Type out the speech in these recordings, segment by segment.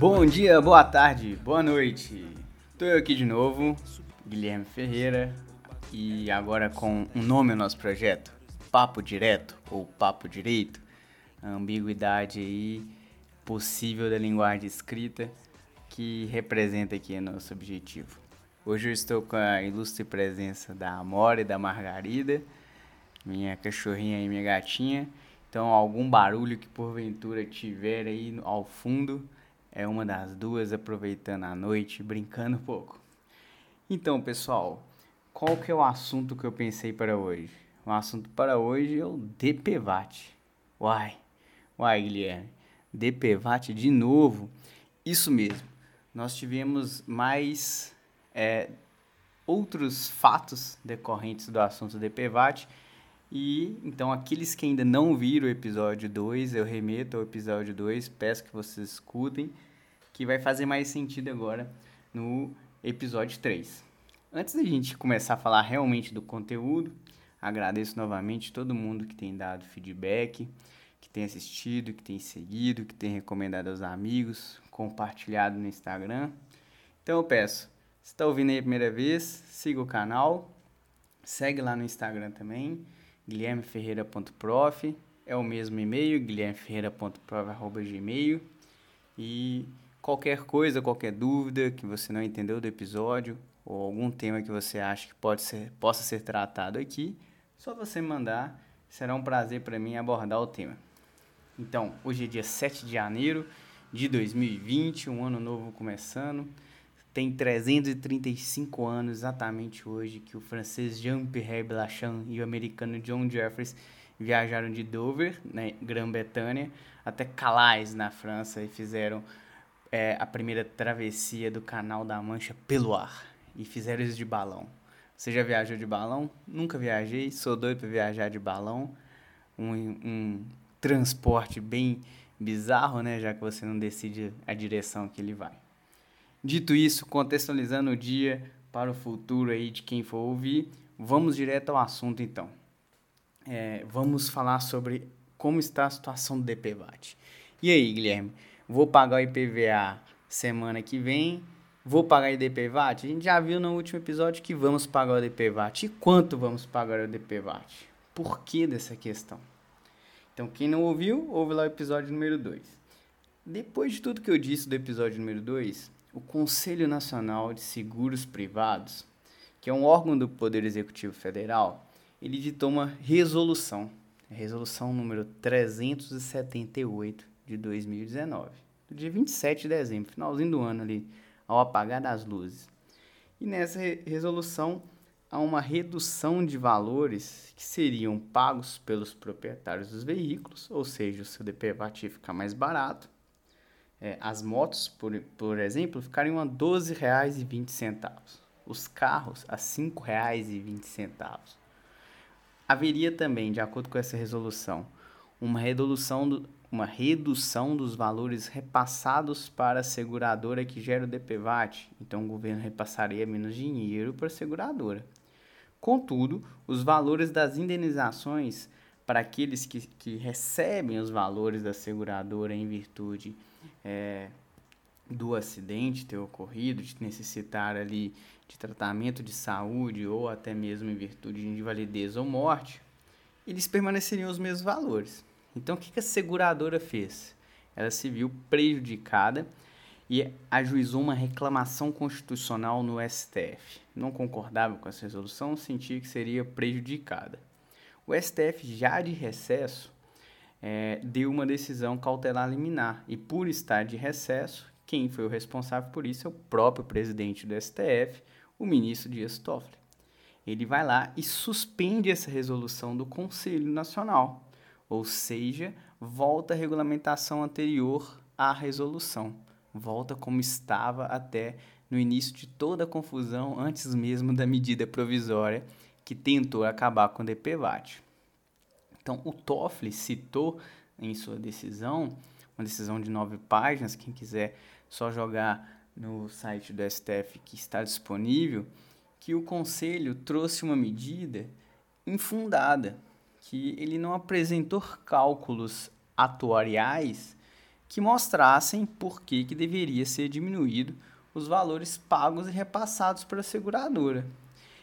Bom dia, boa tarde, boa noite. Tô eu aqui de novo, Guilherme Ferreira, e agora com um nome ao nosso projeto, Papo Direto ou Papo Direito. A ambiguidade aí possível da linguagem escrita que representa aqui o nosso objetivo. Hoje eu estou com a ilustre presença da Amora e da Margarida, minha cachorrinha e minha gatinha. Então, algum barulho que porventura tiver aí ao fundo é uma das duas aproveitando a noite, brincando um pouco. Então, pessoal, qual que é o assunto que eu pensei para hoje? O assunto para hoje é o DPVAT. Uai, uai, Guilherme, DPVAT de novo? Isso mesmo, nós tivemos mais é, outros fatos decorrentes do assunto DPVAT e então, aqueles que ainda não viram o episódio 2, eu remeto ao episódio 2, peço que vocês escutem, que vai fazer mais sentido agora no episódio 3. Antes da gente começar a falar realmente do conteúdo, agradeço novamente todo mundo que tem dado feedback, que tem assistido, que tem seguido, que tem recomendado aos amigos, compartilhado no Instagram. Então eu peço, se está ouvindo aí a primeira vez, siga o canal, segue lá no Instagram também guilhermeferreira.prof, é o mesmo e-mail, guilhermeferreira.prof.gmail. E qualquer coisa, qualquer dúvida que você não entendeu do episódio, ou algum tema que você acha que pode ser, possa ser tratado aqui, só você mandar, será um prazer para mim abordar o tema. Então, hoje é dia 7 de janeiro de 2020, um ano novo começando tem 335 anos exatamente hoje que o francês Jean-Pierre Blachand e o americano John Jeffries viajaram de Dover, na né, Grã-Bretanha, até Calais, na França, e fizeram é, a primeira travessia do Canal da Mancha pelo ar. E fizeram isso de balão. Você já viajou de balão? Nunca viajei, sou doido para viajar de balão. Um, um transporte bem bizarro, né? Já que você não decide a direção que ele vai. Dito isso, contextualizando o dia para o futuro aí de quem for ouvir, vamos direto ao assunto então. É, vamos falar sobre como está a situação do DPVAT. E aí, Guilherme, vou pagar o IPVA semana que vem, vou pagar o DPVAT? A gente já viu no último episódio que vamos pagar o DPVAT. E quanto vamos pagar o DPVAT? Por que dessa questão? Então, quem não ouviu, ouve lá o episódio número 2. Depois de tudo que eu disse do episódio número 2, o Conselho Nacional de Seguros Privados, que é um órgão do Poder Executivo Federal, ele editou uma resolução, a resolução número 378 de 2019, do dia 27 de dezembro, finalzinho do ano ali, ao apagar das luzes. E nessa resolução há uma redução de valores que seriam pagos pelos proprietários dos veículos, ou seja, o seu DPVAT fica mais barato, é, as motos, por, por exemplo, ficariam a R$ 12,20. Os carros a R$ 5,20. Haveria também, de acordo com essa resolução, uma redução, do, uma redução dos valores repassados para a seguradora que gera o DPVAT. Então, o governo repassaria menos dinheiro para a seguradora. Contudo, os valores das indenizações para aqueles que, que recebem os valores da seguradora em virtude é, do acidente ter ocorrido, de necessitar ali de tratamento de saúde ou até mesmo em virtude de invalidez ou morte, eles permaneceriam os mesmos valores. Então, o que a seguradora fez? Ela se viu prejudicada e ajuizou uma reclamação constitucional no STF. Não concordava com essa resolução, sentia que seria prejudicada. O STF, já de recesso, é, deu uma decisão cautelar liminar. E por estar de recesso, quem foi o responsável por isso é o próprio presidente do STF, o ministro Dias Toffoli. Ele vai lá e suspende essa resolução do Conselho Nacional, ou seja, volta a regulamentação anterior à resolução, volta como estava até no início de toda a confusão, antes mesmo da medida provisória que tentou acabar com o DPVAT. Então, o Toffoli citou em sua decisão, uma decisão de nove páginas, quem quiser só jogar no site do STF que está disponível, que o Conselho trouxe uma medida infundada, que ele não apresentou cálculos atuariais que mostrassem por que, que deveria ser diminuído os valores pagos e repassados para a seguradora.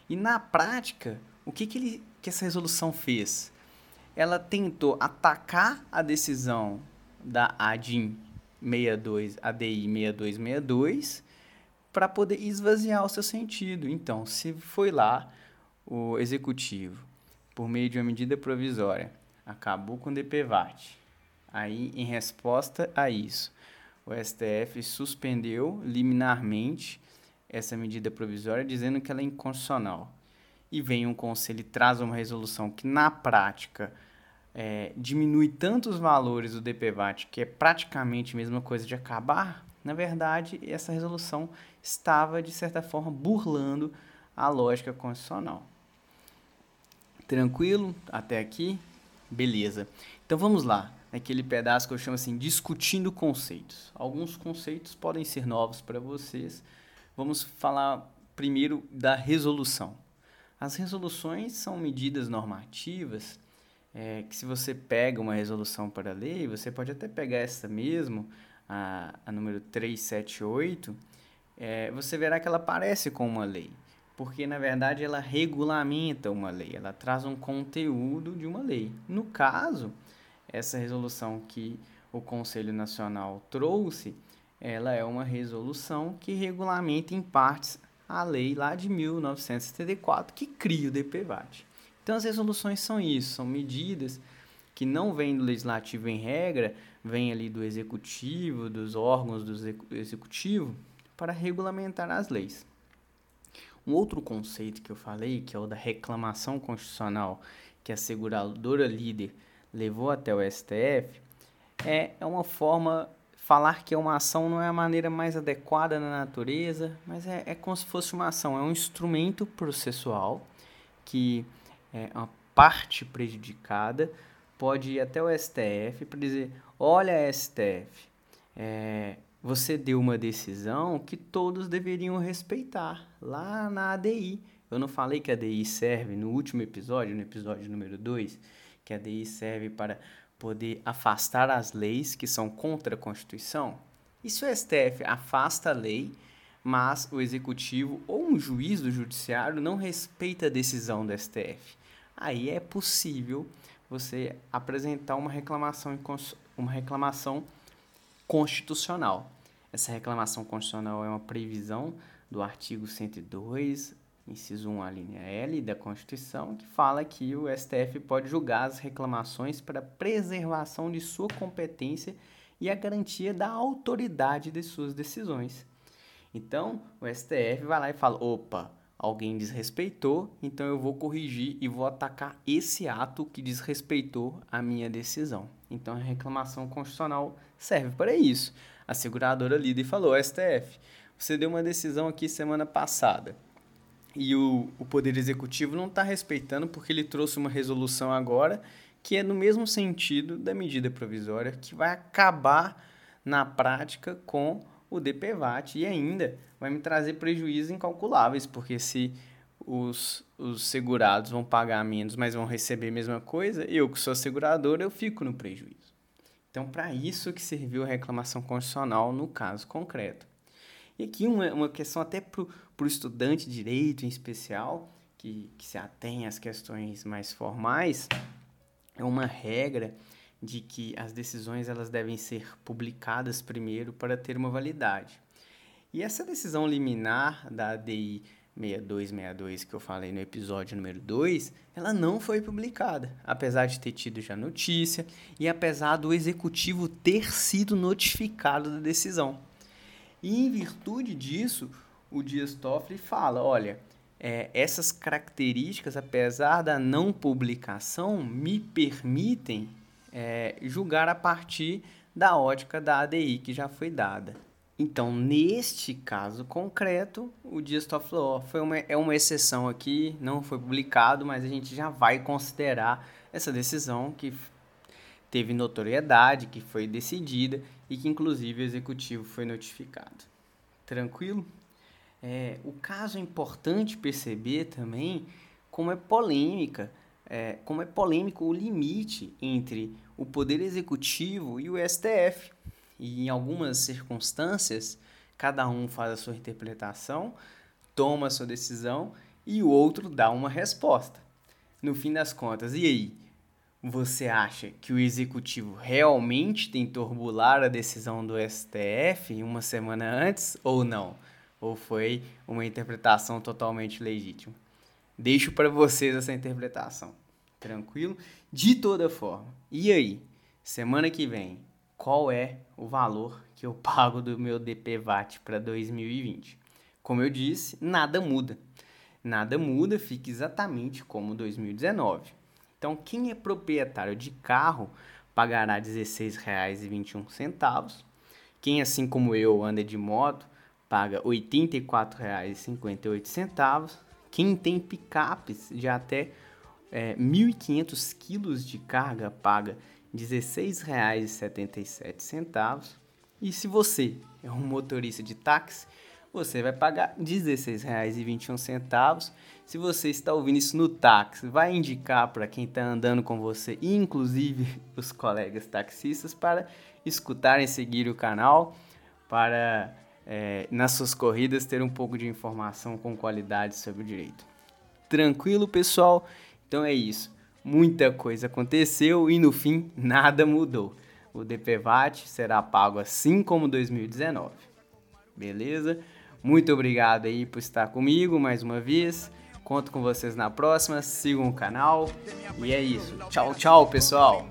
E na prática, o que, que, ele, que essa resolução fez? Ela tentou atacar a decisão da ADIM 62, ADI 6262, para poder esvaziar o seu sentido. Então, se foi lá o executivo, por meio de uma medida provisória, acabou com o DPVAT, aí em resposta a isso, o STF suspendeu liminarmente essa medida provisória, dizendo que ela é inconstitucional. E vem um conselho e traz uma resolução que, na prática, é, diminui tanto os valores do DPVAT, que é praticamente a mesma coisa de acabar, na verdade, essa resolução estava, de certa forma, burlando a lógica constitucional. Tranquilo? Até aqui? Beleza. Então vamos lá naquele pedaço que eu chamo assim, discutindo conceitos. Alguns conceitos podem ser novos para vocês. Vamos falar primeiro da resolução. As resoluções são medidas normativas é, que se você pega uma resolução para lei, você pode até pegar essa mesmo, a, a número 378, é, você verá que ela parece com uma lei, porque na verdade ela regulamenta uma lei, ela traz um conteúdo de uma lei. No caso, essa resolução que o Conselho Nacional trouxe, ela é uma resolução que regulamenta em partes a lei lá de 1974 que cria o DPVAT. Então as resoluções são isso, são medidas que não vêm do legislativo em regra, vêm ali do executivo, dos órgãos do executivo para regulamentar as leis. Um outro conceito que eu falei, que é o da reclamação constitucional, que a seguradora líder levou até o STF, é, é uma forma falar que uma ação não é a maneira mais adequada na natureza, mas é, é como se fosse uma ação, é um instrumento processual que é uma parte prejudicada pode ir até o STF para dizer, olha STF, é, você deu uma decisão que todos deveriam respeitar lá na ADI. Eu não falei que a ADI serve no último episódio, no episódio número 2, que a DI serve para poder afastar as leis que são contra a Constituição? E se o STF afasta a lei, mas o executivo ou um juiz do judiciário não respeita a decisão do STF? Aí é possível você apresentar uma reclamação, uma reclamação constitucional. Essa reclamação constitucional é uma previsão do artigo 102 inciso 1, a linha L da Constituição, que fala que o STF pode julgar as reclamações para preservação de sua competência e a garantia da autoridade de suas decisões. Então, o STF vai lá e fala: opa, alguém desrespeitou, então eu vou corrigir e vou atacar esse ato que desrespeitou a minha decisão. Então, a reclamação constitucional serve para isso. A seguradora líder falou: STF, você deu uma decisão aqui semana passada e o, o Poder Executivo não está respeitando porque ele trouxe uma resolução agora que é no mesmo sentido da medida provisória que vai acabar na prática com o DPVAT e ainda vai me trazer prejuízos incalculáveis, porque se os, os segurados vão pagar menos, mas vão receber a mesma coisa, eu que sou segurador, eu fico no prejuízo. Então, para isso que serviu a reclamação constitucional no caso concreto. E aqui uma, uma questão até para o estudante de direito em especial, que, que se atém às questões mais formais, é uma regra de que as decisões elas devem ser publicadas primeiro para ter uma validade. E essa decisão liminar da ADI 6262 que eu falei no episódio número 2, ela não foi publicada, apesar de ter tido já notícia e apesar do executivo ter sido notificado da decisão. E em virtude disso, o Dias Toffoli fala, olha, é, essas características, apesar da não publicação, me permitem é, julgar a partir da ótica da ADI que já foi dada. Então, neste caso concreto, o Dias falou, foi uma, é uma exceção aqui, não foi publicado, mas a gente já vai considerar essa decisão que teve notoriedade, que foi decidida e que inclusive o executivo foi notificado. Tranquilo? É, o caso é importante perceber também como é polêmica, é, como é polêmico o limite entre o poder executivo e o STF. E em algumas circunstâncias, cada um faz a sua interpretação, toma a sua decisão e o outro dá uma resposta. No fim das contas, e aí? Você acha que o executivo realmente tentou burlar a decisão do STF uma semana antes ou não? Ou foi uma interpretação totalmente legítima? Deixo para vocês essa interpretação. Tranquilo? De toda forma. E aí? Semana que vem, qual é o valor que eu pago do meu DPVAT para 2020? Como eu disse, nada muda. Nada muda, fica exatamente como 2019. Então, quem é proprietário de carro pagará R$ 16,21. Quem, assim como eu, anda de moto, paga R$ 84,58. Quem tem picapes de até é, 1.500 quilos de carga paga R$ 16,77. E se você é um motorista de táxi, você vai pagar R$ 16,21. Se você está ouvindo isso no táxi, vai indicar para quem está andando com você, inclusive os colegas taxistas, para escutarem e seguir o canal, para é, nas suas corridas ter um pouco de informação com qualidade sobre o direito. Tranquilo, pessoal? Então é isso. Muita coisa aconteceu e no fim nada mudou. O DPVAT será pago assim como 2019. Beleza? Muito obrigado aí por estar comigo mais uma vez. Conto com vocês na próxima. Sigam o canal. E é isso. Tchau, tchau, pessoal.